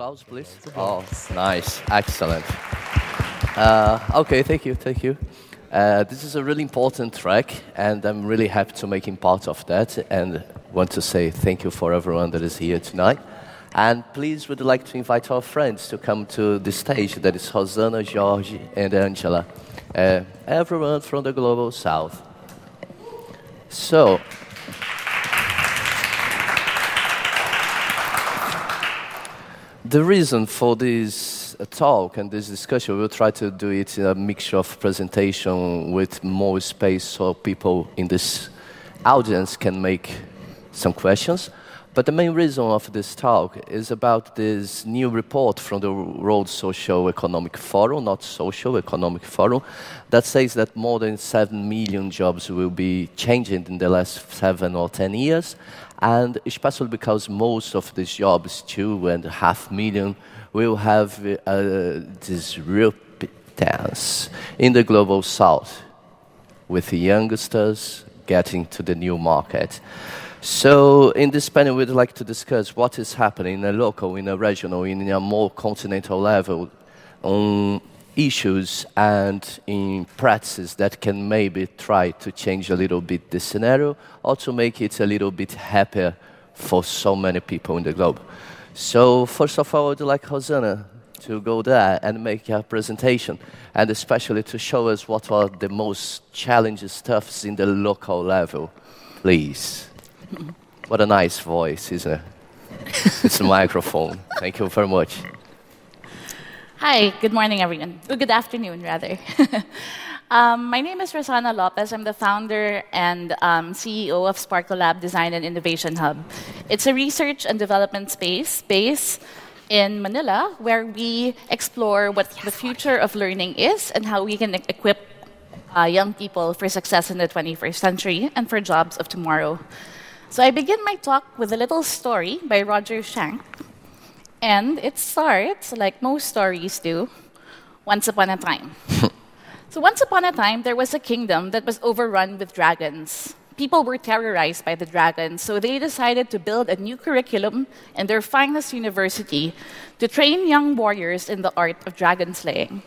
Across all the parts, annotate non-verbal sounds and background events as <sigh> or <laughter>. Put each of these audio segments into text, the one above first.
applause, please. Oh, nice. Excellent. Uh, okay, thank you, thank you. Uh, this is a really important track, and I'm really happy to making part of that, and want to say thank you for everyone that is here tonight. And please would like to invite our friends to come to the stage. That is Rosanna, George, and Angela. Uh, everyone from the Global South. So, the reason for this uh, talk and this discussion, we'll try to do it in a mixture of presentation with more space so people in this audience can make some questions. But the main reason of this talk is about this new report from the World Social Economic Forum, not Social Economic Forum, that says that more than 7 million jobs will be changing in the last 7 or 10 years, and especially because most of these jobs, two and a half million, will have uh, this real dance in the global south, with the youngsters getting to the new market. So, in this panel, we'd like to discuss what is happening in a local, in a regional, in a more continental level issues and in practices that can maybe try to change a little bit the scenario or to make it a little bit happier for so many people in the globe. So, first of all, I would like Rosanna to go there and make a presentation, and especially to show us what are the most challenging stuffs in the local level. Please. What a nice voice, isn't it? <laughs> it's a microphone. Thank you very much. Hi, good morning, everyone. Oh, good afternoon, rather. <laughs> um, my name is Rosanna Lopez. I'm the founder and um, CEO of Sparkle Lab Design and Innovation Hub. It's a research and development space based in Manila where we explore what the future of learning is and how we can equip uh, young people for success in the 21st century and for jobs of tomorrow. So I begin my talk with a little story by Roger Schank and it starts, like most stories do, once upon a time. <laughs> so, once upon a time, there was a kingdom that was overrun with dragons. People were terrorized by the dragons, so they decided to build a new curriculum in their finest university to train young warriors in the art of dragon slaying.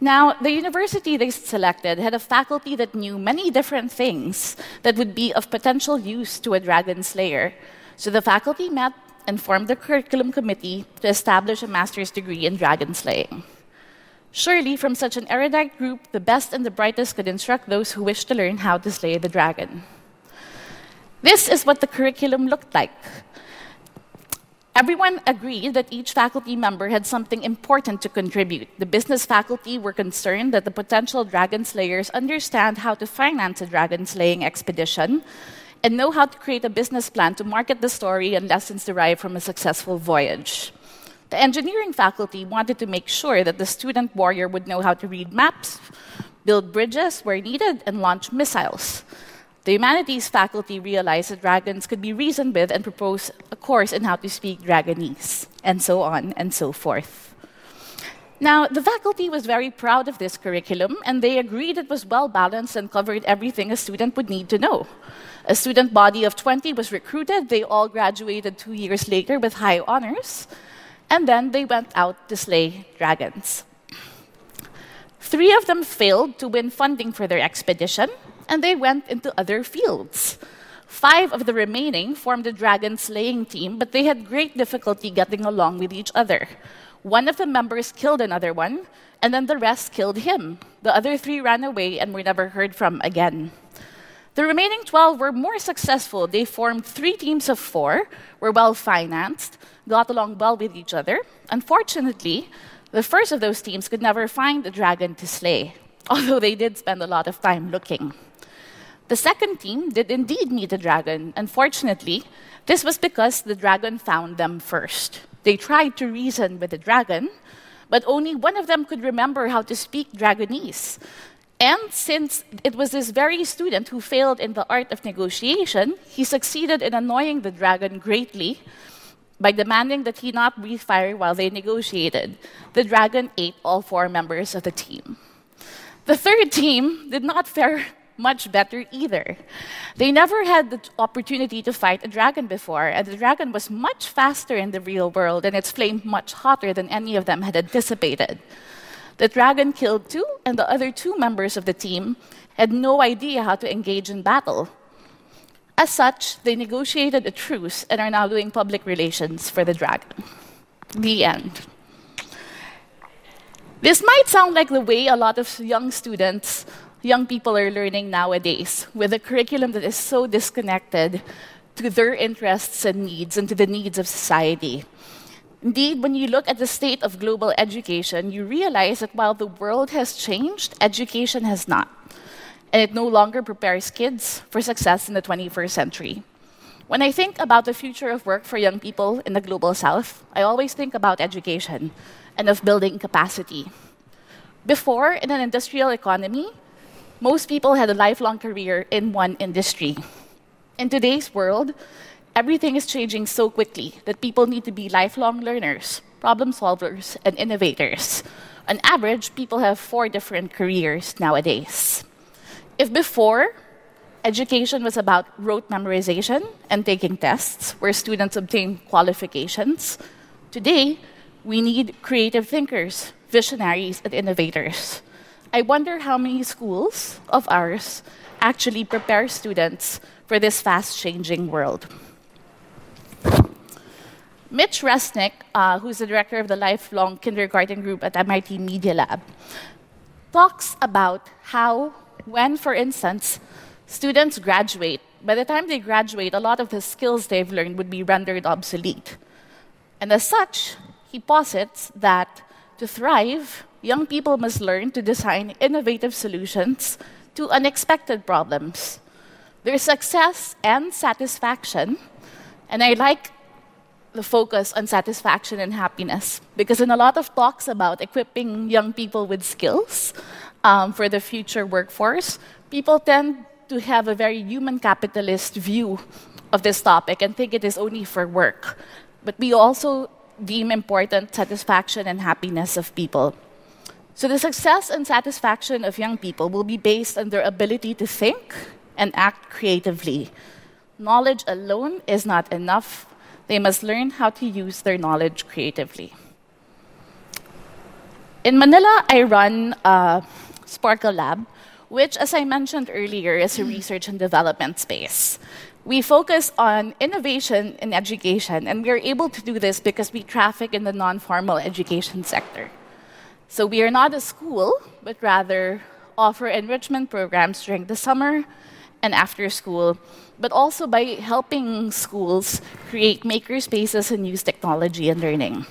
Now, the university they selected had a faculty that knew many different things that would be of potential use to a dragon slayer. So the faculty met and formed the curriculum committee to establish a master's degree in dragon slaying. Surely, from such an erudite group, the best and the brightest could instruct those who wish to learn how to slay the dragon. This is what the curriculum looked like. Everyone agreed that each faculty member had something important to contribute. The business faculty were concerned that the potential dragon slayers understand how to finance a dragon slaying expedition and know how to create a business plan to market the story and lessons derived from a successful voyage. The engineering faculty wanted to make sure that the student warrior would know how to read maps, build bridges where needed, and launch missiles. The humanities faculty realized that dragons could be reasoned with and proposed a course in how to speak Dragonese, and so on and so forth. Now, the faculty was very proud of this curriculum, and they agreed it was well balanced and covered everything a student would need to know. A student body of 20 was recruited. They all graduated two years later with high honors. And then they went out to slay dragons. Three of them failed to win funding for their expedition, and they went into other fields. Five of the remaining formed a dragon slaying team, but they had great difficulty getting along with each other. One of the members killed another one, and then the rest killed him. The other three ran away and were never heard from again. The remaining 12 were more successful. They formed three teams of four, were well financed, got along well with each other. Unfortunately, the first of those teams could never find the dragon to slay, <laughs> although they did spend a lot of time looking. The second team did indeed meet a dragon. Unfortunately, this was because the dragon found them first. They tried to reason with the dragon, but only one of them could remember how to speak Dragonese. And since it was this very student who failed in the art of negotiation, he succeeded in annoying the dragon greatly by demanding that he not breathe fire while they negotiated. The dragon ate all four members of the team. The third team did not fare much better either. They never had the opportunity to fight a dragon before, and the dragon was much faster in the real world, and its flame much hotter than any of them had anticipated. The dragon killed two, and the other two members of the team had no idea how to engage in battle. As such, they negotiated a truce and are now doing public relations for the dragon. The end. This might sound like the way a lot of young students, young people are learning nowadays, with a curriculum that is so disconnected to their interests and needs and to the needs of society. Indeed, when you look at the state of global education, you realize that while the world has changed, education has not and it no longer prepares kids for success in the 21st century. When I think about the future of work for young people in the global south, I always think about education and of building capacity. Before, in an industrial economy, most people had a lifelong career in one industry. In today's world, everything is changing so quickly that people need to be lifelong learners, problem solvers, and innovators. On average, people have four different careers nowadays. If before, education was about rote memorization and taking tests where students obtain qualifications, today we need creative thinkers, visionaries, and innovators. I wonder how many schools of ours actually prepare students for this fast changing world. Mitch Resnick, uh, who's the director of the lifelong kindergarten group at MIT Media Lab, talks about how when, for instance, students graduate, by the time they graduate, a lot of the skills they've learned would be rendered obsolete. And as such, he posits that to thrive, young people must learn to design innovative solutions to unexpected problems. Their success and satisfaction, and I like the focus on satisfaction and happiness because in a lot of talks about equipping young people with skills, um, for the future workforce, people tend to have a very human capitalist view of this topic and think it is only for work. But we also deem important satisfaction and happiness of people. So the success and satisfaction of young people will be based on their ability to think and act creatively. Knowledge alone is not enough. They must learn how to use their knowledge creatively. In Manila, I run Sparkle Lab, which, as I mentioned earlier, is a research and development space. We focus on innovation in education, and we are able to do this because we traffic in the non formal education sector. So we are not a school, but rather offer enrichment programs during the summer and after school, but also by helping schools create maker spaces and use technology and learning.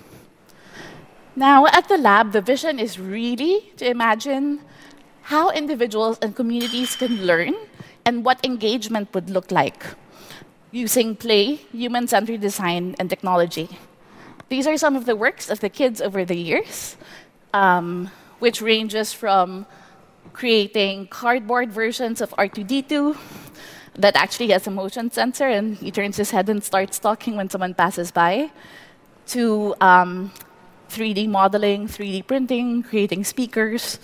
Now, at the lab, the vision is really to imagine how individuals and communities can learn and what engagement would look like using play, human centered design, and technology. These are some of the works of the kids over the years, um, which ranges from creating cardboard versions of R2D2 that actually has a motion sensor and he turns his head and starts talking when someone passes by, to um, 3D modeling, 3D printing, creating speakers,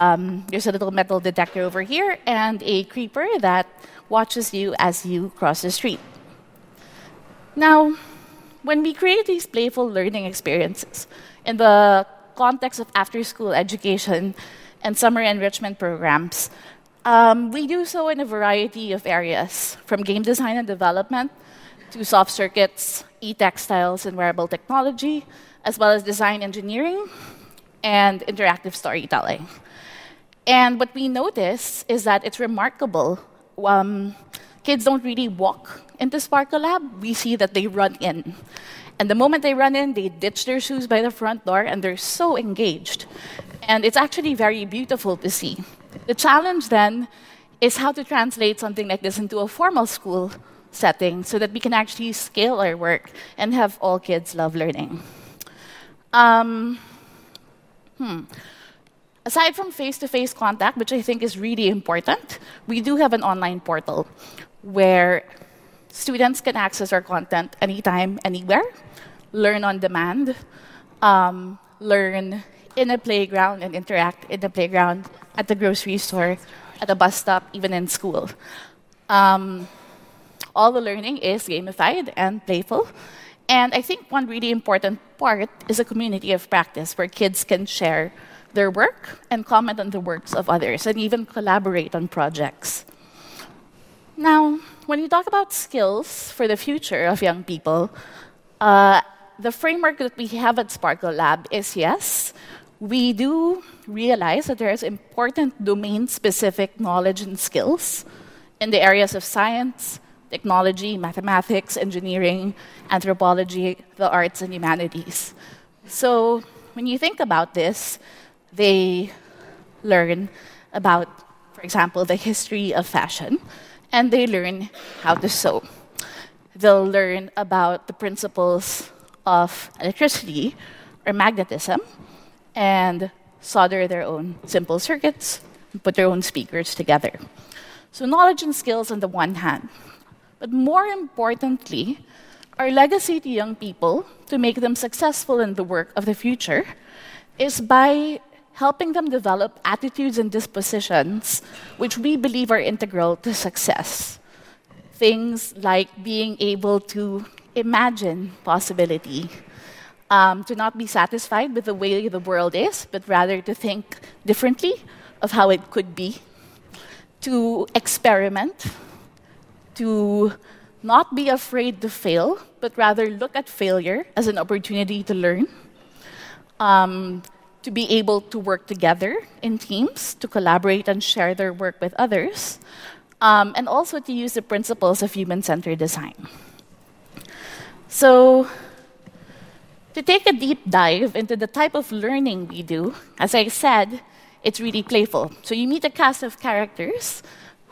um, there's a little metal detector over here and a creeper that watches you as you cross the street. Now, when we create these playful learning experiences in the context of after school education and summer enrichment programs, um, we do so in a variety of areas, from game design and development to soft circuits, e textiles, and wearable technology, as well as design engineering and interactive storytelling. And what we notice is that it's remarkable. Um, kids don't really walk into Sparkle Lab. We see that they run in. And the moment they run in, they ditch their shoes by the front door and they're so engaged. And it's actually very beautiful to see. The challenge then is how to translate something like this into a formal school setting so that we can actually scale our work and have all kids love learning. Um, hmm. Aside from face to face contact, which I think is really important, we do have an online portal where students can access our content anytime, anywhere, learn on demand, um, learn in a playground and interact in the playground, at the grocery store, at a bus stop, even in school. Um, all the learning is gamified and playful. And I think one really important part is a community of practice where kids can share their work and comment on the works of others and even collaborate on projects. Now, when you talk about skills for the future of young people, uh, the framework that we have at Sparkle Lab is yes, we do realize that there is important domain specific knowledge and skills in the areas of science, technology, mathematics, engineering, anthropology, the arts, and humanities. So when you think about this, they learn about, for example, the history of fashion, and they learn how to sew. They'll learn about the principles of electricity or magnetism and solder their own simple circuits and put their own speakers together. So, knowledge and skills on the one hand. But more importantly, our legacy to young people to make them successful in the work of the future is by helping them develop attitudes and dispositions which we believe are integral to success. Things like being able to imagine possibility, um, to not be satisfied with the way the world is, but rather to think differently of how it could be, to experiment, to not be afraid to fail, but rather look at failure as an opportunity to learn, um, to be able to work together in teams, to collaborate and share their work with others, um, and also to use the principles of human centered design. So, to take a deep dive into the type of learning we do, as I said, it's really playful. So, you meet a cast of characters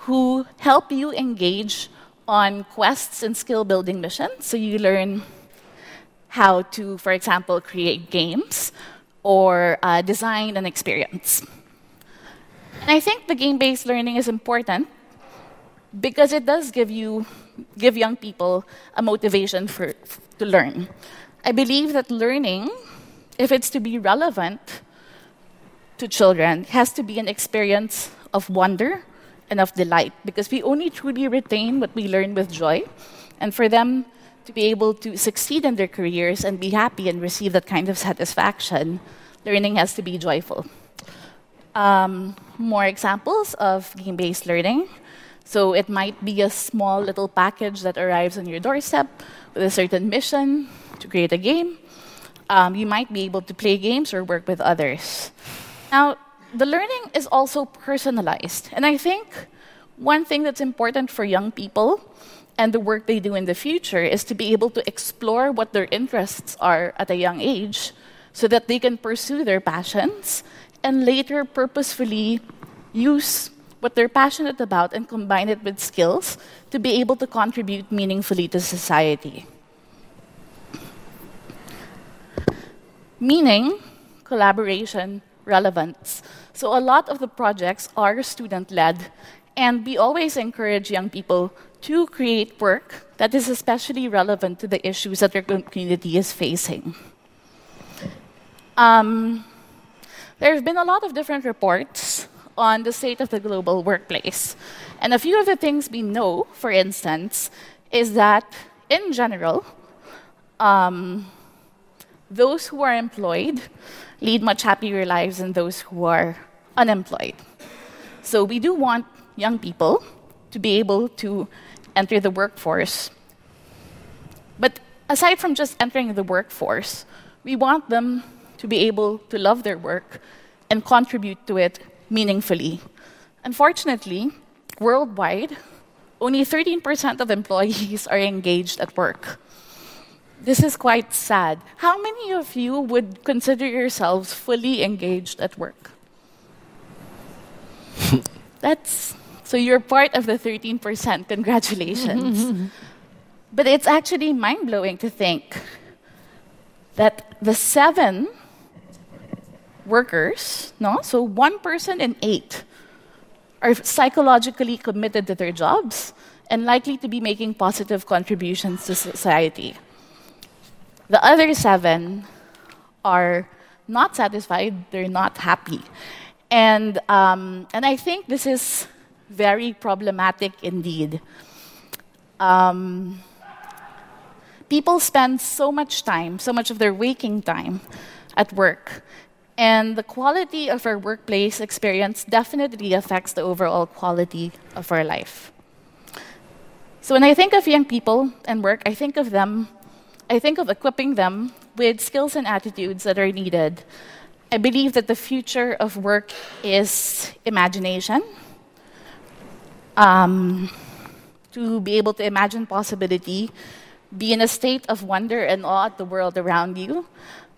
who help you engage on quests and skill building missions. So, you learn how to, for example, create games or uh, design an experience. And I think the game based learning is important because it does give you give young people a motivation for, to learn. I believe that learning, if it's to be relevant to children, has to be an experience of wonder and of delight because we only truly retain what we learn with joy. And for them to be able to succeed in their careers and be happy and receive that kind of satisfaction, learning has to be joyful. Um, more examples of game based learning. So it might be a small little package that arrives on your doorstep with a certain mission to create a game. Um, you might be able to play games or work with others. Now, the learning is also personalized. And I think one thing that's important for young people and the work they do in the future is to be able to explore what their interests are at a young age so that they can pursue their passions and later purposefully use what they're passionate about and combine it with skills to be able to contribute meaningfully to society. Meaning, collaboration, relevance. So, a lot of the projects are student led, and we always encourage young people to create work that is especially relevant to the issues that their community is facing. Um, there have been a lot of different reports on the state of the global workplace. And a few of the things we know, for instance, is that in general, um, those who are employed lead much happier lives than those who are unemployed. So we do want young people to be able to enter the workforce. But aside from just entering the workforce, we want them to be able to love their work and contribute to it meaningfully. Unfortunately, worldwide, only 13% of employees are engaged at work. This is quite sad. How many of you would consider yourselves fully engaged at work? <laughs> That's so you're part of the 13%. Congratulations. but it's actually mind blowing to think that the seven workers, no? So one person in eight are psychologically committed to their jobs and likely to be making positive contributions to society. The other seven are not satisfied, they're not happy. And, um, and I think this is very problematic indeed. Um, people spend so much time, so much of their waking time at work. And the quality of our workplace experience definitely affects the overall quality of our life. So when I think of young people and work, I think of them, I think of equipping them with skills and attitudes that are needed. I believe that the future of work is imagination. Um, to be able to imagine possibility, be in a state of wonder and awe at the world around you,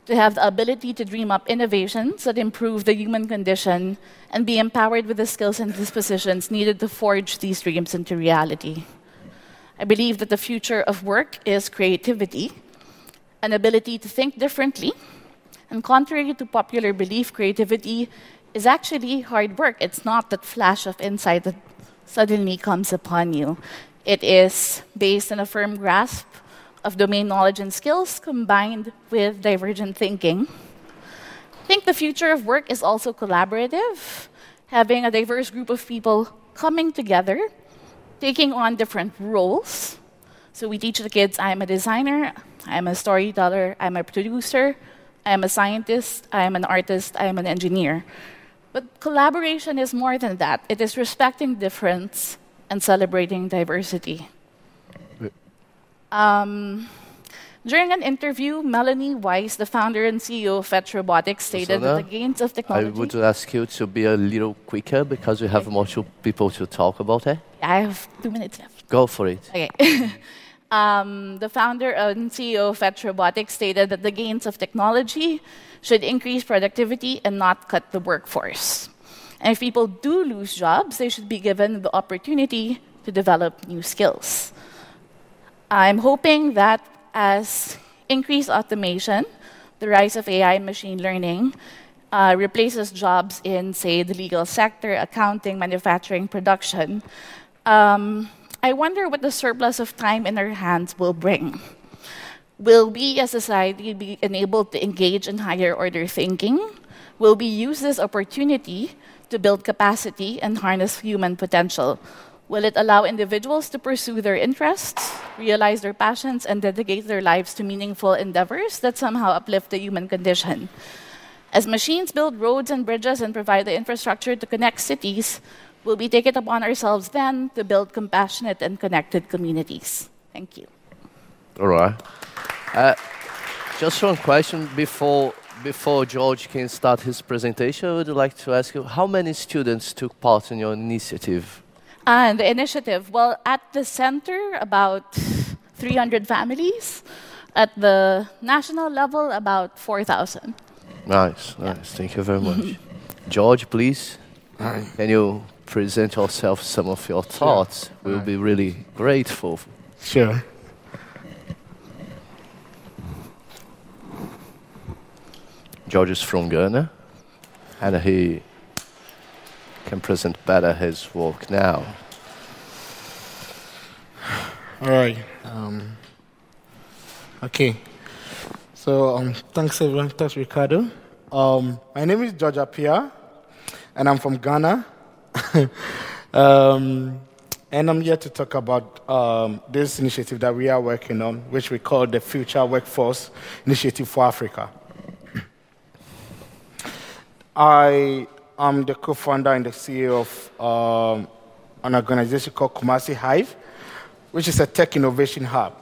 to have the ability to dream up innovations that improve the human condition and be empowered with the skills and dispositions needed to forge these dreams into reality. I believe that the future of work is creativity, an ability to think differently, and contrary to popular belief, creativity is actually hard work. It's not that flash of insight that suddenly comes upon you. It is based on a firm grasp of domain knowledge and skills combined with divergent thinking. I think the future of work is also collaborative, having a diverse group of people coming together, taking on different roles. So we teach the kids I'm a designer, I'm a storyteller, I'm a producer, I'm a scientist, I'm an artist, I'm an engineer. But collaboration is more than that. It is respecting difference and celebrating diversity. Um, during an interview, Melonee Wise, the founder and CEO of Fetch Robotics, stated that the gains of technology. I would ask you to be a little quicker because we have more people to talk about it. I have two minutes left. Go for it. Okay. <laughs> um, the founder and CEO of Fetch Robotics stated that the gains of technology should increase productivity and not cut the workforce. And if people do lose jobs, they should be given the opportunity to develop new skills. I'm hoping that as increased automation, the rise of AI and machine learning, uh, replaces jobs in, say, the legal sector, accounting, manufacturing, production, um, I wonder what the surplus of time in our hands will bring. Will we as a society be enabled to engage in higher order thinking? Will we use this opportunity to build capacity and harness human potential? Will it allow individuals to pursue their interests, realize their passions, and dedicate their lives to meaningful endeavors that somehow uplift the human condition? As machines build roads and bridges and provide the infrastructure to connect cities, will we take it upon ourselves then to build compassionate and connected communities? Thank you. All right. Uh, just one question before before George can start his presentation. I would like to ask you how many students took part in your initiative? And the initiative, well, at the center, about 300 families. At the national level, about 4,000. Nice, nice. Thank you very much. <laughs> George, please, Hi. can you present yourself some of your thoughts? Sure. We'll be really grateful. Sure. George is from Ghana, and he can present better his work now. All right. Um, okay. So um, thanks everyone. Thanks, Ricardo. Um, my name is George Appiah, and I'm from Ghana. <laughs> um, and I'm here to talk about um, this initiative that we are working on, which we call the Future Workforce Initiative for Africa. I am the co founder and the CEO of um, an organization called Kumasi Hive, which is a tech innovation hub.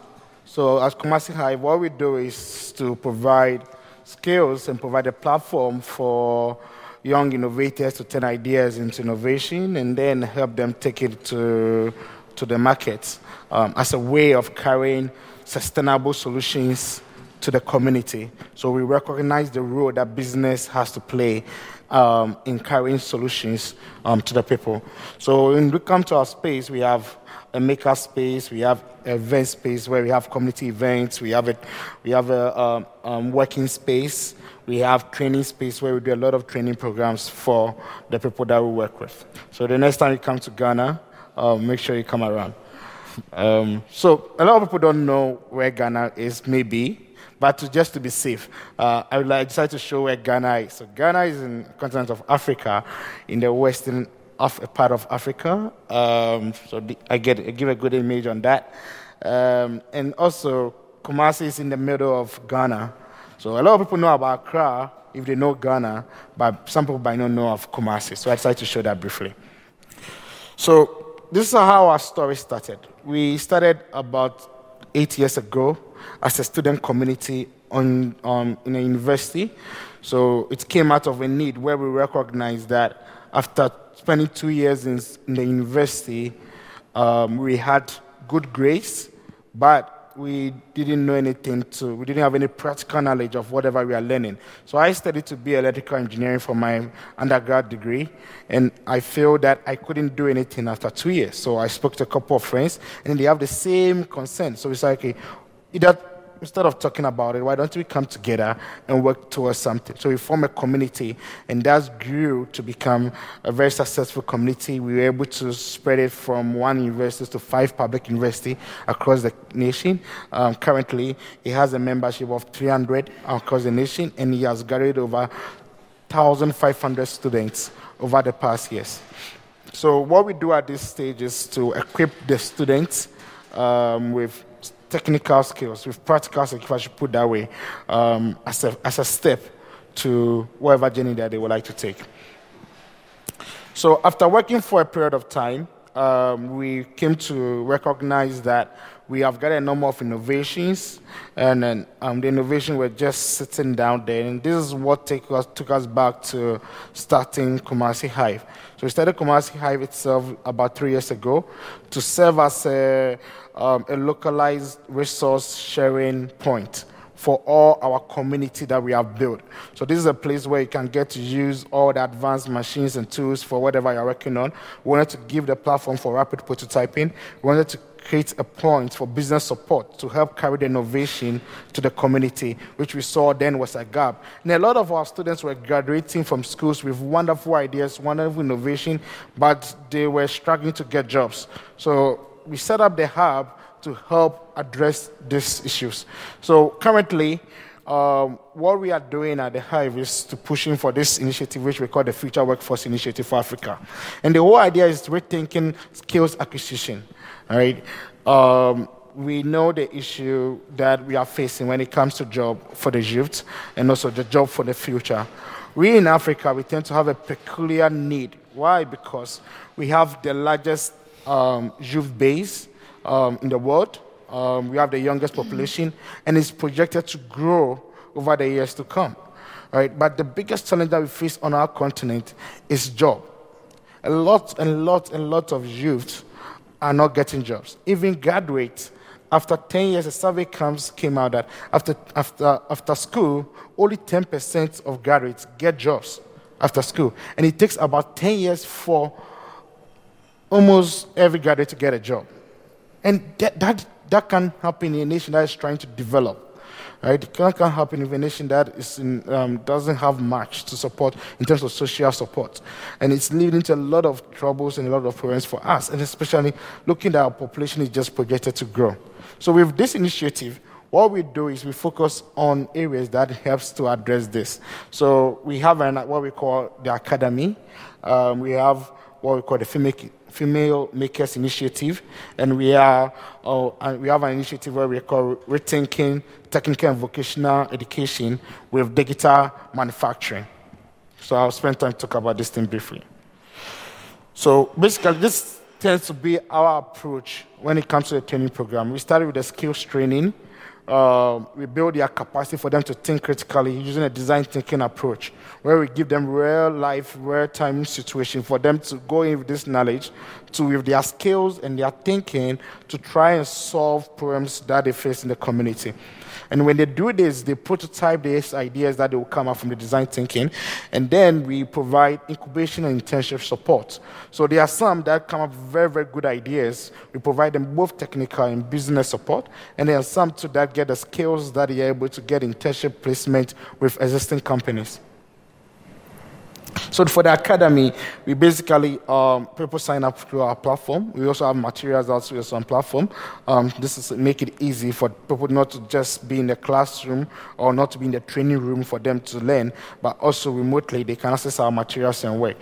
So, as Kumasi Hive, what we do is to provide skills and provide a platform for young innovators to turn ideas into innovation and then help them take it to, to the market um, as a way of carrying sustainable solutions to the community. So we recognize the role that business has to play um, in carrying solutions um, to the people. So when we come to our space, we have a maker space, we have event space where we have community events, we have a, we have a um, um, working space, we have training space where we do a lot of training programs for the people that we work with. So the next time you come to Ghana, uh, make sure you come around. Um, so a lot of people don't know where Ghana is, maybe. But to, just to be safe, uh, I, I decided to show where Ghana is. So Ghana is in the continent of Africa, in the western part of Africa. Um, so the, I, get, I give a good image on that. Um, and also, Kumasi is in the middle of Ghana. So a lot of people know about Accra if they know Ghana, but some people might not know of Kumasi. So I decided to show that briefly. So this is how our story started. We started about eight years ago as a student community on, um, in a university. So it came out of a need where we recognized that after spending two years in, in the university, um, we had good grades, but we didn't know anything to, we didn't have any practical knowledge of whatever we are learning. So I studied to be electrical engineering for my undergrad degree, and I feel that I couldn't do anything after two years. So I spoke to a couple of friends, and they have the same concern. So it's like, okay, instead of talking about it, why don't we come together and work towards something? So we form a community, and that grew to become a very successful community. We were able to spread it from one university to five public universities across the nation. Um, currently, it has a membership of 300 across the nation, and it has graduated over 1,500 students over the past years. So what we do at this stage is to equip the students um, with technical skills, with practical skills, if I should put that way, um, as, a, as a step to whatever journey that they would like to take. So after working for a period of time, um, we came to recognize that we have got a number of innovations, and then um, the innovation were just sitting down there. And this is what take us, took us back to starting Kumasi Hive. So we started Kumasi Hive itself about three years ago to serve as a, um, a localized resource sharing point for all our community that we have built. So this is a place where you can get to use all the advanced machines and tools for whatever you're working on. We wanted to give the platform for rapid prototyping. We wanted to create a point for business support to help carry the innovation to the community, which we saw then was a gap. And a lot of our students were graduating from schools with wonderful ideas, wonderful innovation, but they were struggling to get jobs. So we set up the hub to help address these issues. So currently, um, what we are doing at the Hive is to pushing for this initiative, which we call the Future Workforce Initiative for Africa. And the whole idea is rethinking skills acquisition. All right. Um, we know the issue that we are facing when it comes to job for the youth and also the job for the future. We in Africa, we tend to have a peculiar need. Why? Because we have the largest um, youth base um, in the world. Um, we have the youngest population, and it's projected to grow over the years to come. Right? But the biggest challenge that we face on our continent is job. A lot and lot and lot of youth are not getting jobs. Even graduates, after 10 years, a survey comes, came out that after, after, after school, only 10% of graduates get jobs after school. And it takes about 10 years for almost every graduate to get a job. And that, that, that can happen in a nation that is trying to develop. Right? It can't, can't happen in a nation that is in, um, doesn't have much to support in terms of social support. And it's leading to a lot of troubles and a lot of problems for us, and especially looking at our population is just projected to grow. So with this initiative, what we do is we focus on areas that helps to address this. So we have an, what we call the academy. Um, we have what we call the female Female Makers Initiative, and we are uh, we have an initiative where we call Rethinking Technical and Vocational Education with Digital Manufacturing. So I'll spend time talk about this thing briefly. So basically, this tends to be our approach when it comes to the training program. We started with the skills training uh, we build their capacity for them to think critically using a design thinking approach, where we give them real life, real time situation for them to go in with this knowledge, to with their skills and their thinking to try and solve problems that they face in the community. And when they do this, they prototype these ideas that they will come up from the design thinking, and then we provide incubation and internship support. So there are some that come up with very, very good ideas. We provide them both technical and business support, and there are some too that get the skills that are able to get internship placement with existing companies. So for the academy, we basically um, people sign up through our platform. We also have materials also on platform. Um, this is make it easy for people not to just be in the classroom or not to be in the training room for them to learn, but also remotely they can access our materials and work.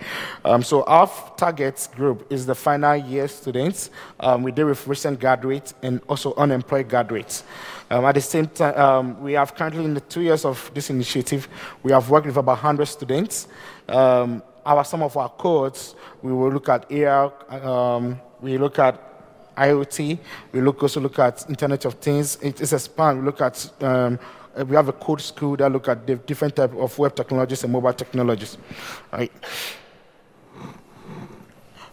Um, so our target group is the final year students. Um, we deal with recent graduates and also unemployed graduates. Um, at the same time, um, we have currently in the two years of this initiative, we have worked with about 100 students. Um, our, some of our codes, we will look at AR, um, we look at IoT, we look, also look at Internet of Things. It is a span. We look at um, we have a code school that look at the different type of web technologies and mobile technologies. Right.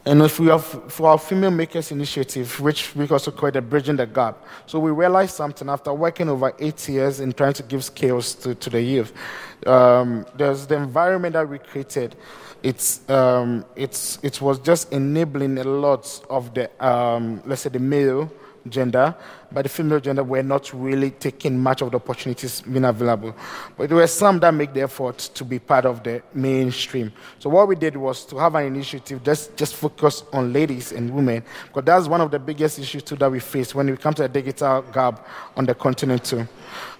And if we have for our female makers initiative, which we also call the bridging the gap. So we realized something after working over eight years in trying to give skills to, to the youth. Um, there's the environment that we created. It's, um, it's, it was just enabling a lot of the, um, let's say, the male gender, but the female gender were not really taking much of the opportunities being available. But there were some that make the effort to be part of the mainstream. So what we did was to have an initiative just, just focus on ladies and women, because that's one of the biggest issues too that we face when we come to the digital gap on the continent too.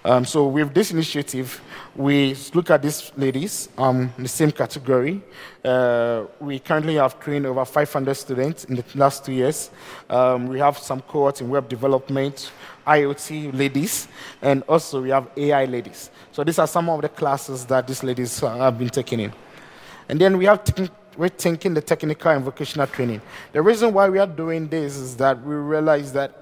Um, so with this initiative, we look at these ladies um, in the same category. Uh, we currently have trained over 500 students in the last two years. Um, we have some cohorts in web development, IoT ladies, and also we have AI ladies. So these are some of the classes that these ladies have been taking in. And then we have we're thinking the technical and vocational training. The reason why we are doing this is that we realize that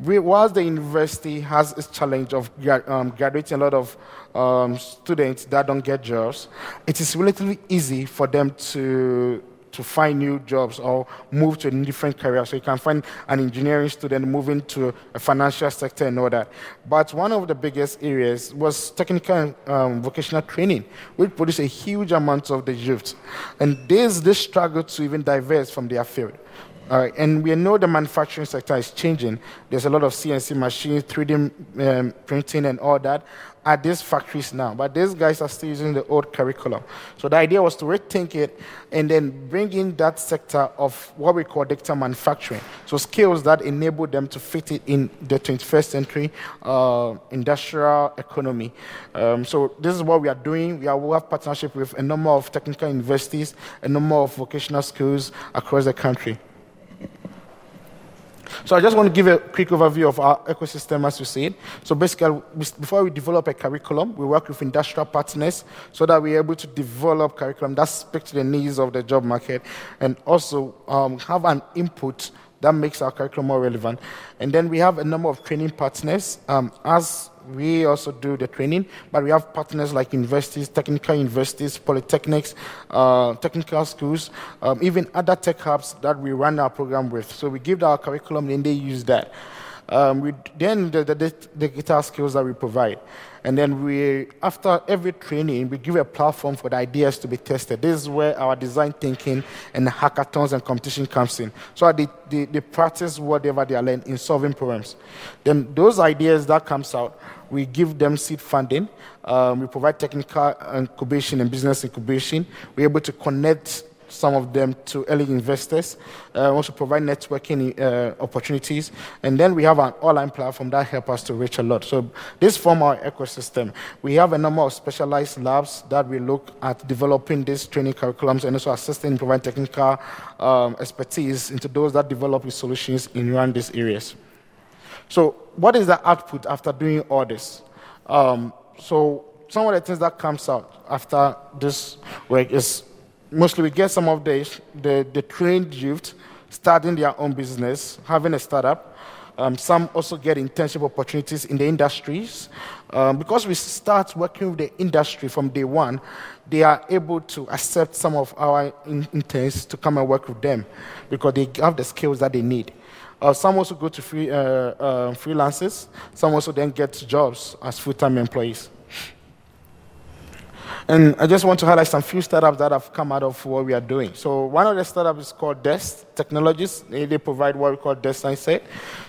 we, whilst the university has its challenge of um, graduating a lot of um, students that don't get jobs, it is relatively easy for them to to find new jobs or move to a different career. So you can find an engineering student moving to a financial sector and all that. But one of the biggest areas was technical um, vocational training, which produced a huge amount of the youth. And there's this struggle to even diverse from their field. And we know the manufacturing sector is changing. There's a lot of CNC machines, 3D um, printing, and all that at these factories now. But these guys are still using the old curriculum. So the idea was to rethink it and then bring in that sector of what we call digital manufacturing. So skills that enable them to fit it in the 21st century uh, industrial economy. Um, so this is what we are doing. We, are, we have partnership with a number of technical universities, a number of vocational schools across the country. So I just want to give a quick overview of our ecosystem as you it. So basically, before we develop a curriculum, we work with industrial partners so that we're able to develop curriculum that speaks to the needs of the job market and also um, have an input that makes our curriculum more relevant. And then we have a number of training partners um, as we also do the training, but we have partners like universities, technical universities, polytechnics, uh, technical schools, um, even other tech hubs that we run our program with. So we give our curriculum and they use that. Um, we, then the, the, the guitar skills that we provide. And then we, after every training, we give a platform for the ideas to be tested. This is where our design thinking and hackathons and competition comes in. So they, they, they practice whatever they are learning in solving problems. Then those ideas that comes out, we give them seed funding. Um, we provide technical incubation and business incubation. We're able to connect some of them to early investors, uh, also provide networking uh, opportunities. And then we have an online platform that helps us to reach a lot. So this form our ecosystem. We have a number of specialized labs that we look at developing these training curriculums and also assisting in providing technical um, expertise into those that develop solutions in around these areas. So, what is the output after doing all this? Um, so, some of the things that comes out after this work is mostly we get some of the, the, the trained youth starting their own business, having a startup. Um, some also get internship opportunities in the industries. Um, because we start working with the industry from day one, they are able to accept some of our interns to come and work with them because they have the skills that they need. Uh, some also go to free, uh, uh, freelancers. Some also then get jobs as full-time employees. And I just want to highlight some few startups that have come out of what we are doing. So one of the startups is called Dext Technologies. They, they provide what we call Desk Mindset.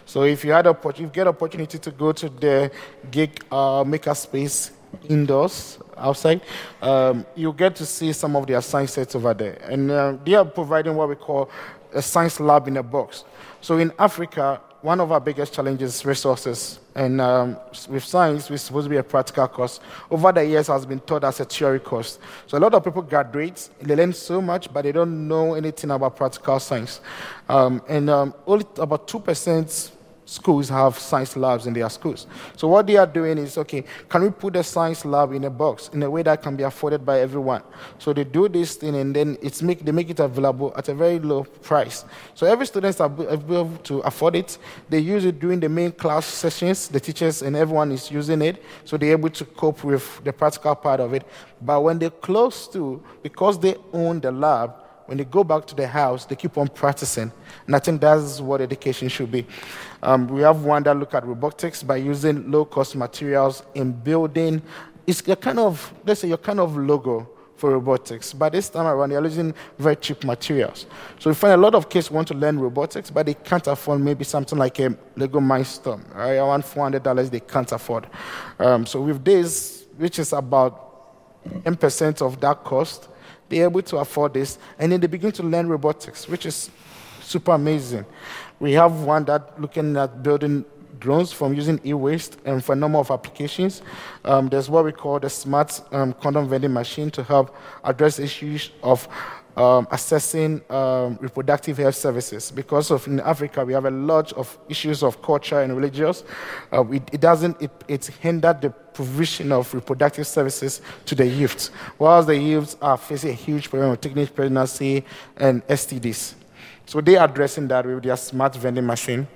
So if you had a, if get opportunity to go to the gig uh, makerspace indoors, outside, um, you get to see some of their science sets over there. And uh, they are providing what we call a science lab in a box. So in Africa, one of our biggest challenges is resources. And um, with science, we're supposed to be a practical course. Over the years, has been taught as a theory course. So a lot of people graduate, they learn so much, but they don't know anything about practical science. Um, and um, only about 2% schools have science labs in their schools. So what they are doing is, okay, can we put a science lab in a box in a way that can be afforded by everyone? So they do this thing and then it's make, they make it available at a very low price. So every student is able to afford it. They use it during the main class sessions. The teachers and everyone is using it. So they're able to cope with the practical part of it. But when they close to, because they own the lab, when they go back to the house, they keep on practicing. And I think that's what education should be. Um, we have one that look at robotics by using low-cost materials in building. It's a kind of, let's say, your kind of Lego for robotics. But this time around, they're using very cheap materials. So we find a lot of kids want to learn robotics, but they can't afford maybe something like a Lego Mindstorm. Right? Around $400 they can't afford. Um, so with this, which is about 10% of that cost, they're able to afford this, and then they begin to learn robotics, which is super amazing. We have one that looking at building drones from using e-waste and for a number of applications. Um, there's what we call the smart um, condom vending machine to help address issues of um, assessing um, reproductive health services. Because of in Africa, we have a lot of issues of culture and religious. Uh, it, it, doesn't, it, it hindered the provision of reproductive services to the youth, whilst the youths are facing a huge problem of teenage pregnancy and STDs. So they are addressing that with their smart vending machine.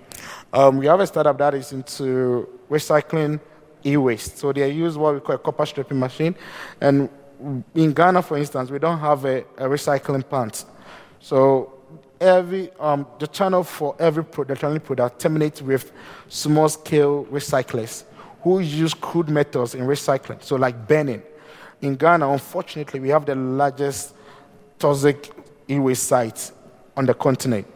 Um, we have a startup that is into recycling e-waste. So they use what we call a copper stripping machine, and in Ghana, for instance, we don't have a, a recycling plant. So every um, the channel for every electronic product terminates with small-scale recyclers who use crude metals in recycling, so like burning. In Ghana, unfortunately, we have the largest toxic e-waste site on the continent.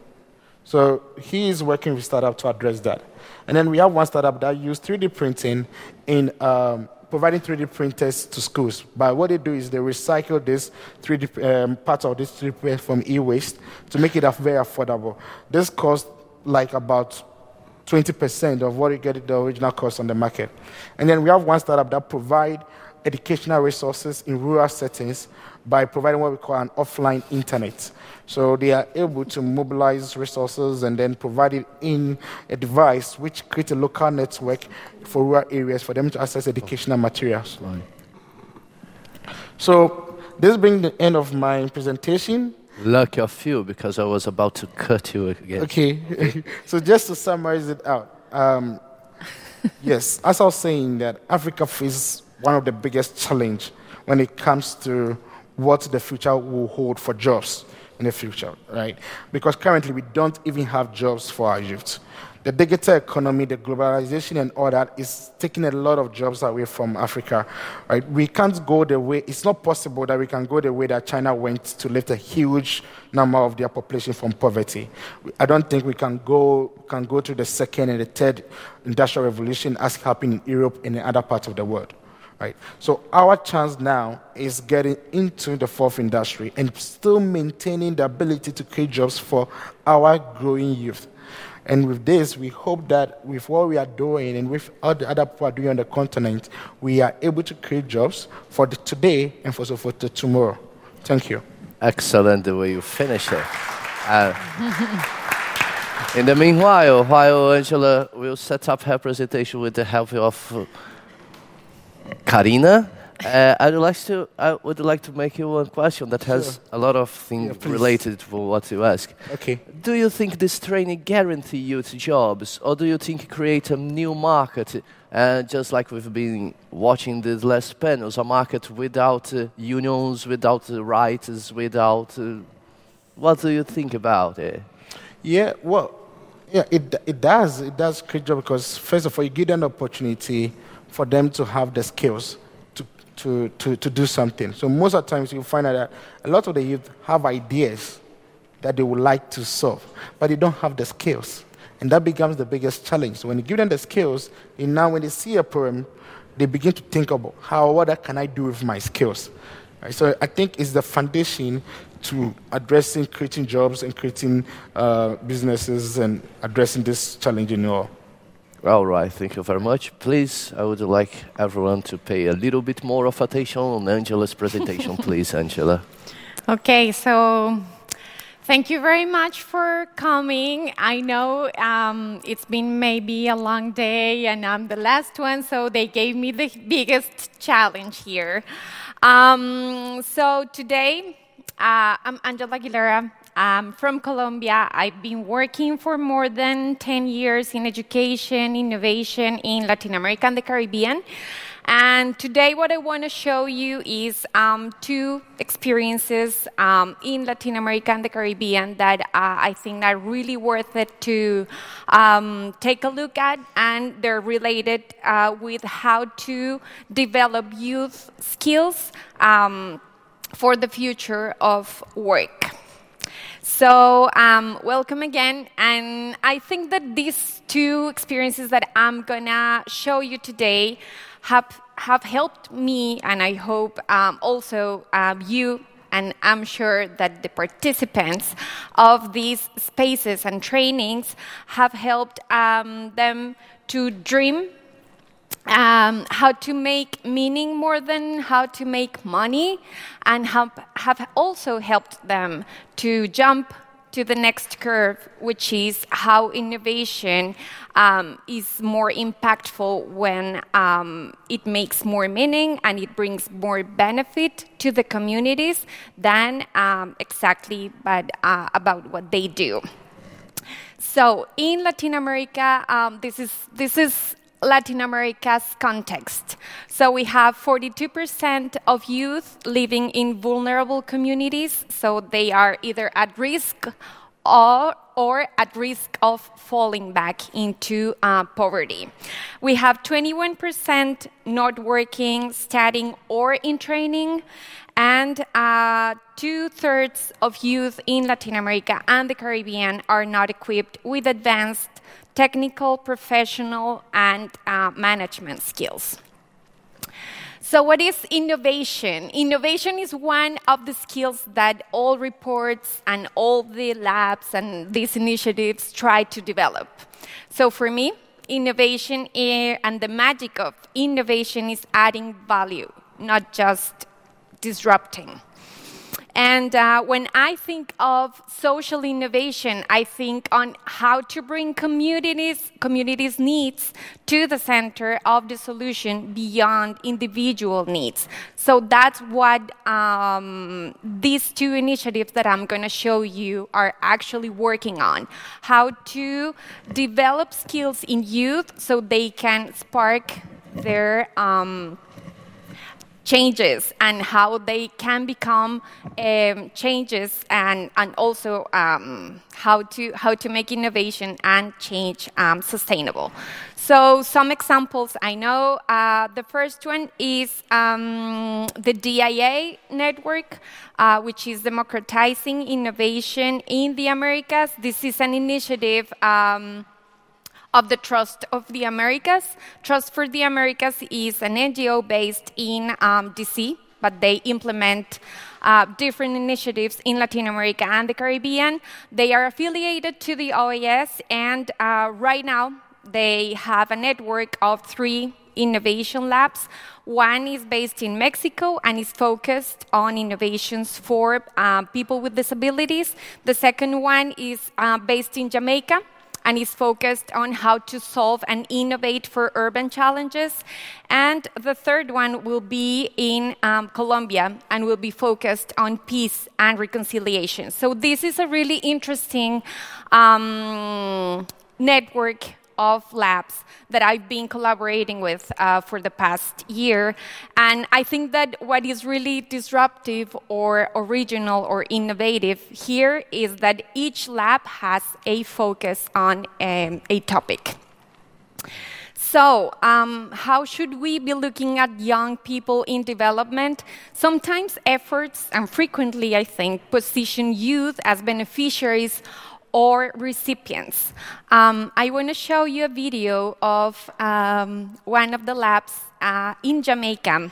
So he is working with startup to address that. And then we have one startup that uses 3D printing in um, providing 3D printers to schools. But what they do is they recycle this 3D um, parts of this 3D print from e-waste to make it very affordable. This costs like about 20% of what you get the original cost on the market. And then we have one startup that provide educational resources in rural settings by providing what we call an offline internet. So they are able to mobilize resources and then provide it in a device which creates a local network for rural areas for them to access educational materials. Right. So this brings the end of my presentation. Lucky of you, because I was about to cut you again. Okay. <laughs> so just to summarize it out, um, <laughs> yes, as I was saying, that Africa faces one of the biggest challenge when it comes to what the future will hold for jobs in the future, right? Because currently we don't even have jobs for our youth the digital economy, the globalization, and all that is taking a lot of jobs away from Africa. Right? We can't go the way, it's not possible that we can go the way that China went to lift a huge number of their population from poverty. I don't think we can go, can go to the second and the third industrial revolution as happened in Europe and in other parts of the world. Right? So our chance now is getting into the fourth industry and still maintaining the ability to create jobs for our growing youth. And with this, we hope that with what we are doing and with all the other people are doing on the continent, we are able to create jobs for the today and for, for the tomorrow. Thank you. Excellent the way you finish it. Uh, <laughs> in the meanwhile, while Angela will set up her presentation with the help of Karina, uh, I would like to I would like to make you one question that has sure. a lot of things yeah, related to what you ask. Okay. Do you think this training guarantee youth jobs, or do you think it create a new market? Uh, just like we've been watching these last panels, a market without uh, unions, without rights, without. Uh, what do you think about it? Yeah, well, yeah, it it does it does create jobs because first of all, you get an opportunity for them to have the skills to, to, to to do something. So most of the times you find out that a lot of the youth have ideas that they would like to solve, but they don't have the skills. And that becomes the biggest challenge. So when you give them the skills, and now when they see a problem, they begin to think about how what can I do with my skills. Right? So I think it's the foundation to addressing creating jobs and creating uh, businesses and addressing this challenge in all. All right, thank you very much. Please, I would like everyone to pay a little bit more of attention on Angela's presentation, <laughs> please, Angela. Okay, so thank you very much for coming. I know um, it's been maybe a long day and I'm the last one, so they gave me the biggest challenge here. Um, so today, uh, I'm Angela Aguilera. I'm from Colombia. I've been working for more than 10 years in education, innovation in Latin America and the Caribbean. And today, what I want to show you is um, two experiences um, in Latin America and the Caribbean that uh, I think are really worth it to um, take a look at, and they're related uh, with how to develop youth skills um, for the future of work. So, um, welcome again. And I think that these two experiences that I'm gonna show you today have, have helped me, and I hope um, also um, you and I'm sure that the participants of these spaces and trainings have helped um, them to dream um, how to make meaning more than how to make money, and have, have also helped them to jump to the next curve, which is how innovation um, is more impactful when um, it makes more meaning and it brings more benefit to the communities than um, exactly but, uh, about what they do. So in Latin America, um, this is this is Latin America's context. So we have 42% of youth living in vulnerable communities, so they are either at risk or, or at risk of falling back into uh, poverty. We have 21% not working, studying, or in training, and uh, two thirds of youth in Latin America and the Caribbean are not equipped with advanced technical, professional, and uh, management skills. So, what is innovation? Innovation is one of the skills that all reports and all the labs and these initiatives try to develop. So, for me, innovation and the magic of innovation is adding value, not just disrupting. And uh, when I think of social innovation, I think on how to bring communities, communities' needs to the center of the solution beyond individual needs. So that's what um, these two initiatives that I'm going to show you are actually working on. How to develop skills in youth so they can spark their um, changes and how they can become um, changes and, and also um, how, to, how to make innovation and change um, sustainable. So, some examples I know. Uh, the first one is um, the DIA network, uh, which is democratizing innovation in the Americas. This is an initiative um, of the Trust of the Americas. Trust for the Americas is an NGO based in um, DC, but they implement uh, different initiatives in Latin America and the Caribbean. They are affiliated to the OAS, and uh, right now they have a network of three innovation labs. One is based in Mexico and is focused on innovations for uh, people with disabilities. The second one is uh, based in Jamaica and is focused on how to solve and innovate for urban challenges. And the third one will be in um, Colombia and will be focused on peace and reconciliation. So, this is a really interesting um, network of labs that I've been collaborating with uh, for the past year. And I think that what is really disruptive or original or innovative here is that each lab has a focus on um, a topic. So, um, how should we be looking at young people in development? Sometimes efforts, and frequently, I think, position youth as beneficiaries or recipients. Um, I want to show you a video of um, one of the labs uh, in Jamaica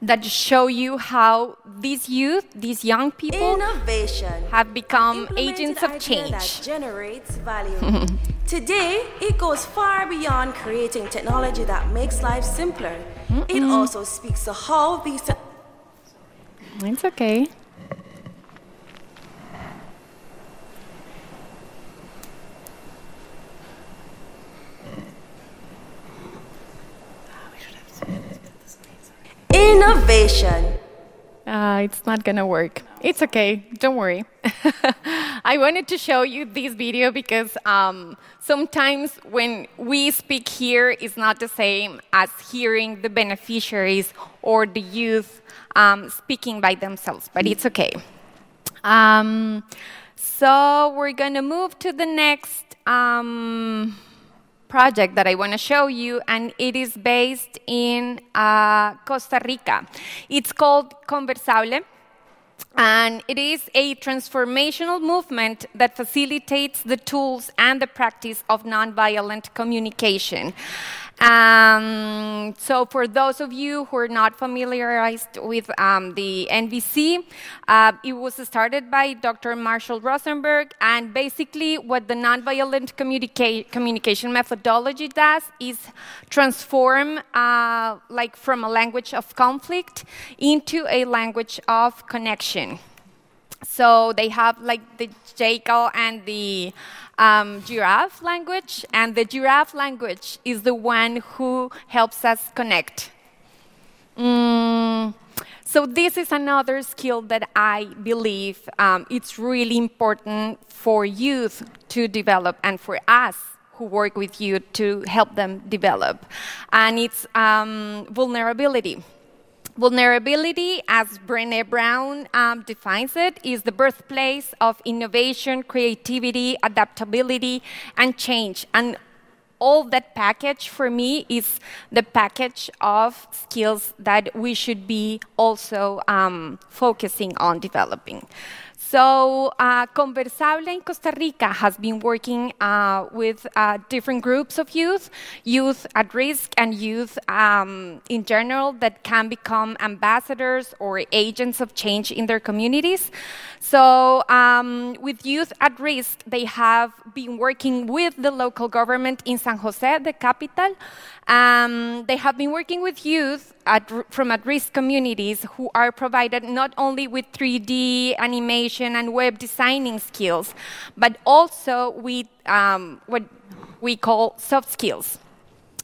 that show you how these youth, these young people, Innovation have become agents of change. That generates value. <laughs> Today, it goes far beyond creating technology that makes life simpler. It also speaks to how these. It's okay. Innovation. Uh, it's not gonna work. It's okay. Don't worry. <laughs> I wanted to show you this video because um, sometimes when we speak here, it's not the same as hearing the beneficiaries or the youth um, speaking by themselves, but it's okay. Um, so we're gonna move to the next. Project that I want to show you, and it is based in uh, Costa Rica. It's called Conversable. And it is a transformational movement that facilitates the tools and the practice of nonviolent communication. Um, so, for those of you who are not familiarized with um, the NVC, uh, it was started by Dr. Marshall Rosenberg, and basically, what the nonviolent communica- communication methodology does is transform, uh, like, from a language of conflict into a language of connection. So they have like the jackal and the um, giraffe language, and the giraffe language is the one who helps us connect. Mm, so this is another skill that I believe um, it's really important for youth to develop and for us who work with youth to help them develop, and it's um, vulnerability. Vulnerability, as Brene Brown um, defines it, is the birthplace of innovation, creativity, adaptability, and change. And all that package for me is the package of skills that we should be also um, focusing on developing. So, uh, Conversable in Costa Rica has been working uh, with uh, different groups of youth, youth at risk, and youth um, in general that can become ambassadors or agents of change in their communities. So, um, with youth at risk, they have been working with the local government in San Jose, the capital. Um, they have been working with youth at, from at risk communities who are provided not only with 3D animation and web designing skills, but also with um, what we call soft skills.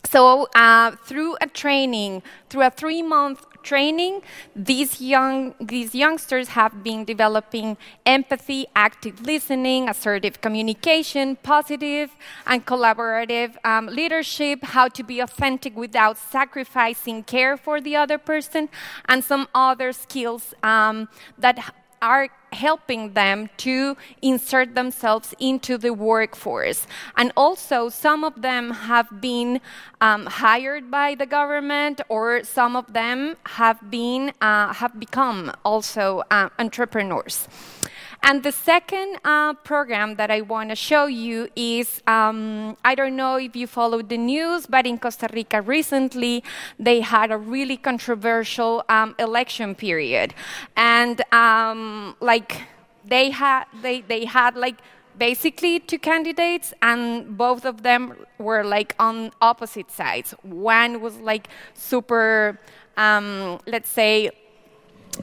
So, uh, through a training, through a three month training, these, young, these youngsters have been developing empathy, active listening, assertive communication, positive and collaborative um, leadership, how to be authentic without sacrificing care for the other person, and some other skills um, that are helping them to insert themselves into the workforce. And also, some of them have been um, hired by the government, or some of them have been uh, have become also uh, entrepreneurs. And the second uh, program that I want to show you is um, I don't know if you followed the news, but in Costa Rica recently, they had a really controversial um, election period. And um, like they had, they, they had like basically two candidates and both of them were like on opposite sides one was like super um, let's say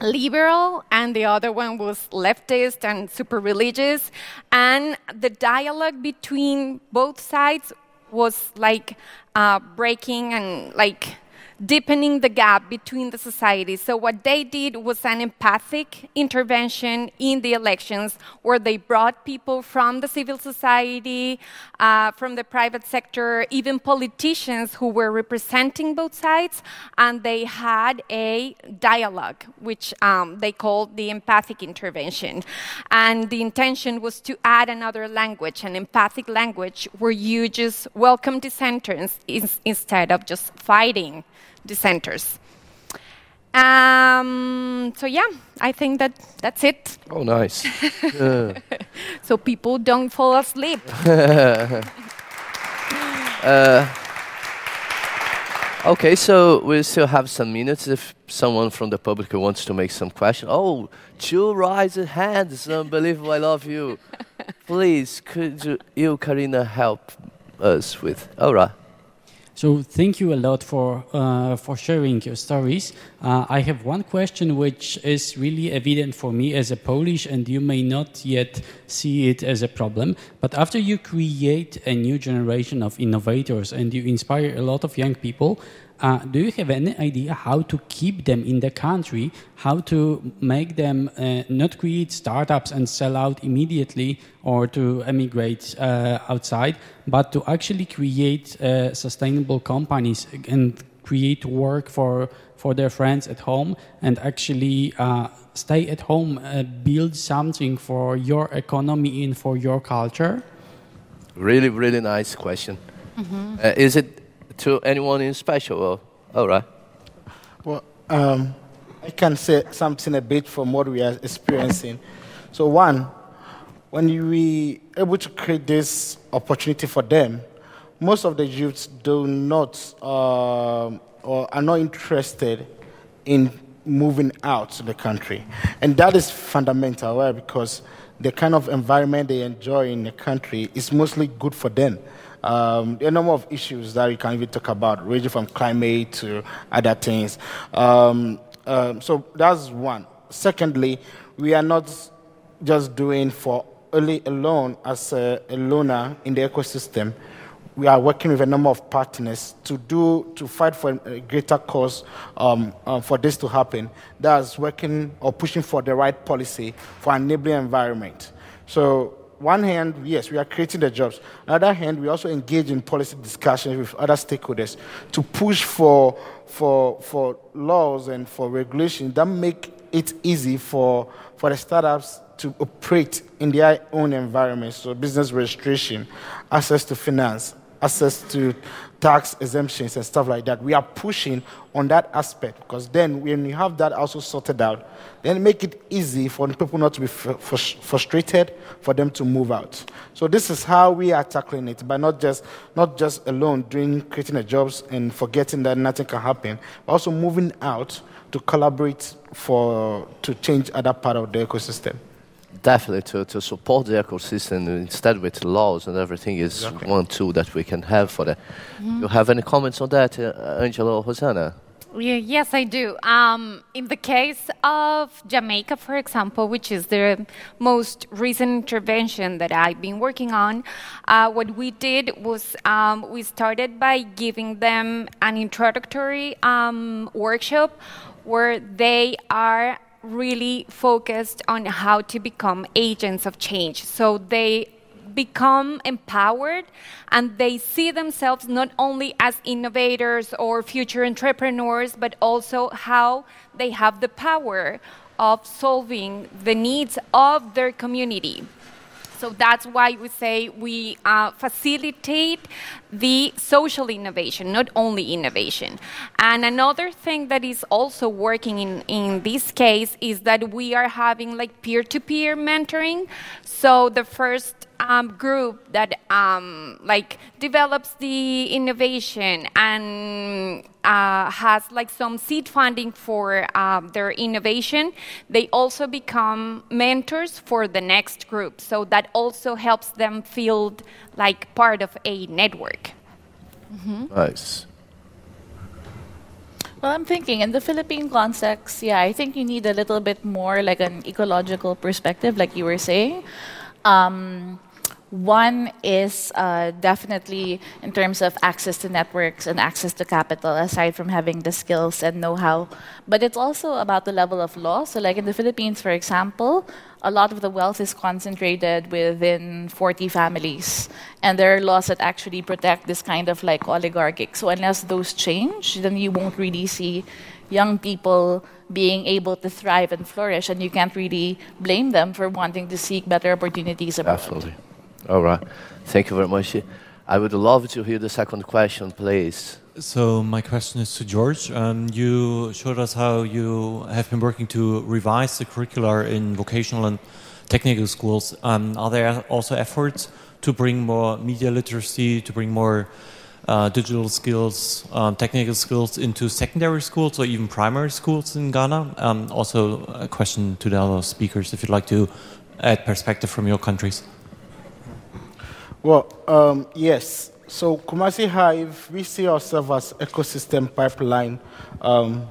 liberal and the other one was leftist and super religious. And the dialogue between both sides was like uh, breaking and like deepening the gap between the societies. So, what they did was an empathic intervention in the elections where they brought people from the civil society, uh, from the private sector, even politicians who were representing both sides, and they had a dialogue, which um, they called the empathic intervention. And the intention was to add another language, an empathic language, where you just welcome dissenters instead of just fighting dissenters. Um, so yeah, I think that that's it. Oh, nice. <laughs> So people don't fall asleep. <laughs> Okay, so we still have some minutes if someone from the public wants to make some question. Oh, two raised hands. Unbelievable. I love you. <laughs> Please, could you, you, Karina, help us with? All right. So thank you a lot for uh, for sharing your stories. Uh, I have one question which is really evident for me as a Polish, and you may not yet see it as a problem. But after you create a new generation of innovators and you inspire a lot of young people, uh, do you have any idea how to keep them in the country? How to make them uh, not create startups and sell out immediately or to emigrate uh, outside, but to actually create uh, sustainable companies and create work for for their friends at home and actually uh, stay at home, uh, build something for your economy and for your culture? Really, really nice question. Uh, is it to anyone in special? Or, all right. Well, um, I can say something a bit from what we are experiencing. So, one, when we able to create this opportunity for them, most of the youths do not um, or are not interested in moving out to the country, and that is fundamental. Why? Because the kind of environment they enjoy in the country is mostly good for them. Um, a number of issues that we can even talk about, ranging from climate to other things. Um, um, so that's one. Secondly, we are not just doing for only alone as a, a in the ecosystem. We are working with a number of partners to do to fight for a greater cause um, uh, for this to happen. That's working or pushing for the right policy for enabling environment. So one hand, yes, we are creating the jobs. On the other hand, we also engage in policy discussions with other stakeholders to push for, for, for laws and for regulations that make it easy for, for the startups to operate in their own environment. So business registration, access to finance, access to tax exemptions and stuff like that. We are pushing on that aspect because then when you have that also sorted out, then make it easy for people not to be fr- fr- frustrated, for them to move out. So this is how we are tackling it, but not just not just alone doing creating the jobs and forgetting that nothing can happen, but also moving out to collaborate for to change other part of the ecosystem. Definitely, to, to support the ecosystem instead with laws and everything is one tool that we can have for that. You have any comments on that, uh, Angela or Rosanna? Yeah, yes, I do. Um, in the case of Jamaica, for example, which is the most recent intervention that I've been working on, uh, what we did was um, we started by giving them an introductory um, workshop where they are really focused on how to become agents of change. So they become empowered and they see themselves not only as innovators or future entrepreneurs, but also how they have the power of solving the needs of their community. So that's why we say we uh, facilitate the social innovation, not only innovation. And another thing that is also working in, in this case is that we are having like peer to peer mentoring. So the first um, group that um, like develops the innovation and uh, has like some seed funding for um, their innovation, they also become mentors for the next group. So that also helps them feel like part of a network. Nice. Well, I'm thinking in the Philippine context, yeah, I think you need a little bit more like an ecological perspective, like you were saying. Um, one is uh, definitely in terms of access to networks and access to capital, aside from having the skills and know how. But it's also about the level of law. So, like in the Philippines, for example, a lot of the wealth is concentrated within 40 families. And there are laws that actually protect this kind of like oligarchic. So, unless those change, then you won't really see young people being able to thrive and flourish. And you can't really blame them for wanting to seek better opportunities abroad. Absolutely. All right. Thank you very much. I would love to hear the second question, please. So my question is to George. Um, you showed us how you have been working to revise the curricula in vocational and technical schools. Um, are there also efforts to bring more media literacy, to bring more uh, digital skills, um, technical skills into secondary schools or even primary schools in Ghana? Um, also, a question to the other speakers, if you'd like to add perspective from your countries. Well, um, yes. So Kumasi Hive, we see ourselves as ecosystem pipeline, um,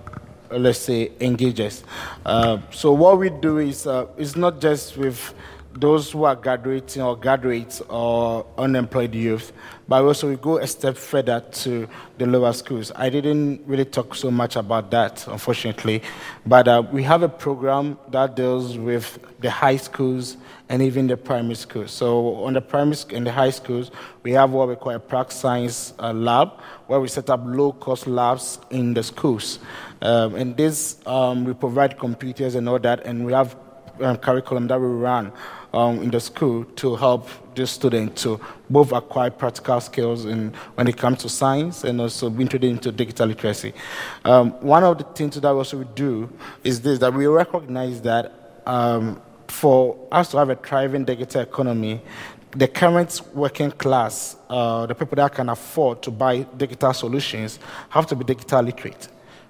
let's say, engages. Uh, so what we do is, uh, it's not just with those who are graduating or graduates or unemployed youth, but also we go a step further to the lower schools. I didn't really talk so much about that, unfortunately, but uh, we have a program that deals with the high schools and even the primary schools. So on the primary in the high schools, we have what we call a prac science uh, lab, where we set up low-cost labs in the schools. Um, and this, um, we provide computers and all that, and we have um, curriculum that we run um, in the school to help the students to both acquire practical skills in, when it comes to science and also be introduced into digital literacy. Um, one of the things that we also do is this, that we recognize that um, for us to have a thriving digital economy, the current working class, uh, the people that can afford to buy digital solutions, have to be digital literate.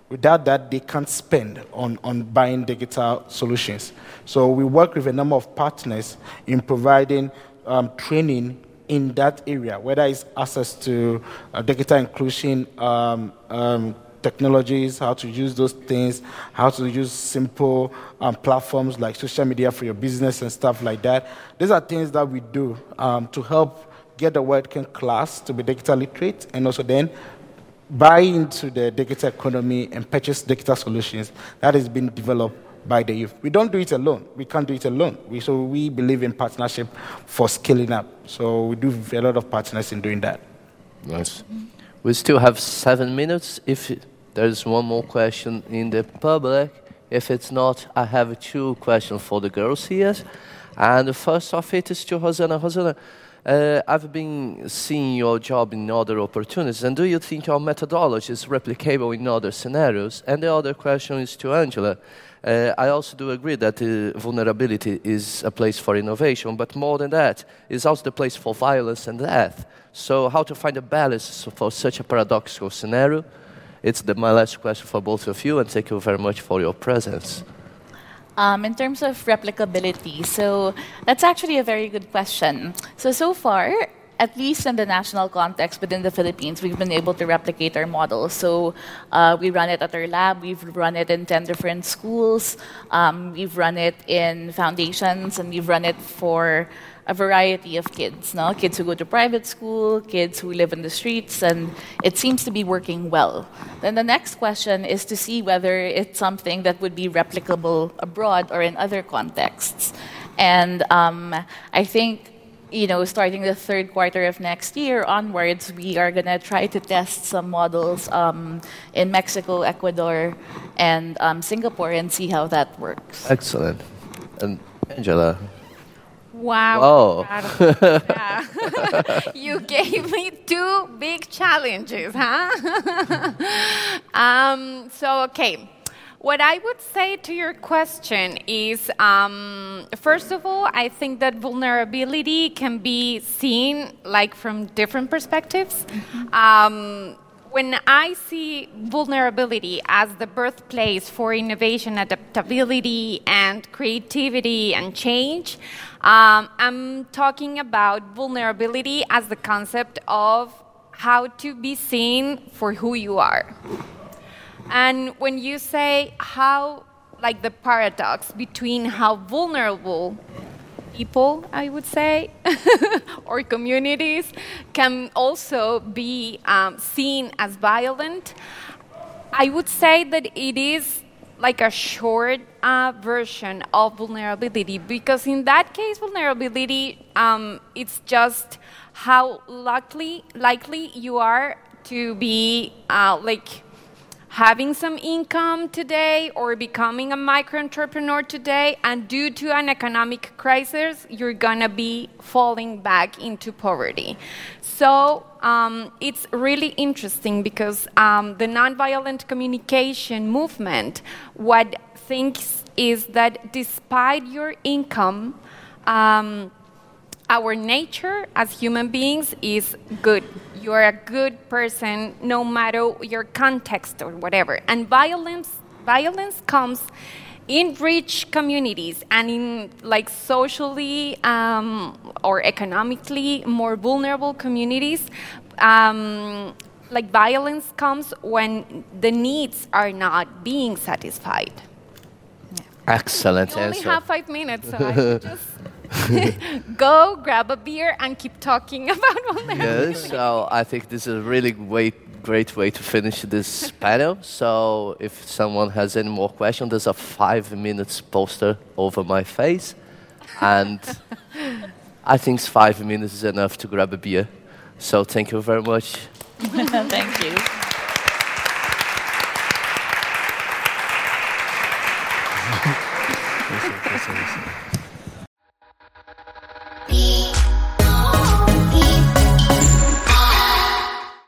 Without that, they can't spend on, on buying digital solutions. So we work with a number of partners in providing um, training in that area, whether it's access to uh, digital inclusion um, um, technologies, how to use those things, how to use simple um, platforms like social media for your business and stuff like that. These are things that we do um, to help get the working class to be digital literate and also then buy into the digital economy and purchase digital solutions that has been developed by the youth. We don't do it alone. We can't do it alone. We, so we believe in partnership for scaling up. So we do a lot of partners in doing that. Nice. We still have seven minutes. If there's one more question in the public, if it's not, I have two questions for the girls here. And the first of it is to Rosanna. Rosanna, uh, I've been seeing your job in other opportunities, and do you think your methodology is replicable in other scenarios? And the other question is to Angela. Uh, I also do agree that uh, vulnerability is a place for innovation, but more than that, it's also the place for violence and death. So, how to find a balance for such a paradoxical scenario? It's the, my last question for both of you, and thank you very much for your presence. Um, in terms of replicability, so that's actually a very good question. So, so far, at least in the national context within the Philippines, we've been able to replicate our model. So uh, we run it at our lab, we've run it in 10 different schools, um, we've run it in foundations, and we've run it for a variety of kids, no? Kids who go to private school, kids who live in the streets, and it seems to be working well. Then the next question is to see whether it's something that would be replicable abroad or in other contexts. And um, I think you know, starting the third quarter of next year onwards, we are going to try to test some models um, in Mexico, Ecuador, and um, Singapore and see how that works. Excellent. And Angela, Wow. Oh. Yeah. <laughs> you gave me two big challenges, huh? <laughs> um, so, okay. What I would say to your question is um, first of all, I think that vulnerability can be seen like from different perspectives. Um, when I see vulnerability as the birthplace for innovation, adaptability, and creativity and change, um, I'm talking about vulnerability as the concept of how to be seen for who you are. And when you say how, like the paradox between how vulnerable people, I would say, <laughs> or communities can also be um, seen as violent, I would say that it is like a short uh, version of vulnerability because in that case vulnerability um, it's just how likely likely you are to be uh, like having some income today or becoming a micro entrepreneur today, and due to an economic crisis, you're gonna be falling back into poverty. So um, it's really interesting because um, the nonviolent communication movement, what thinks is that despite your income, um, our nature as human beings is good. You are a good person no matter your context or whatever. And violence, violence comes in rich communities and in like socially um, or economically more vulnerable communities. Um, like violence comes when the needs are not being satisfied. Excellent We only answer. have five minutes, so I <laughs> just <laughs> go grab a beer and keep talking <laughs> about vulnerability. Yes, so I think this is a really great, great way to finish this <laughs> panel. So if someone has any more questions, there's a five minutes poster over my face. And I think five minutes is enough to grab a beer. So thank you very much. Thank you.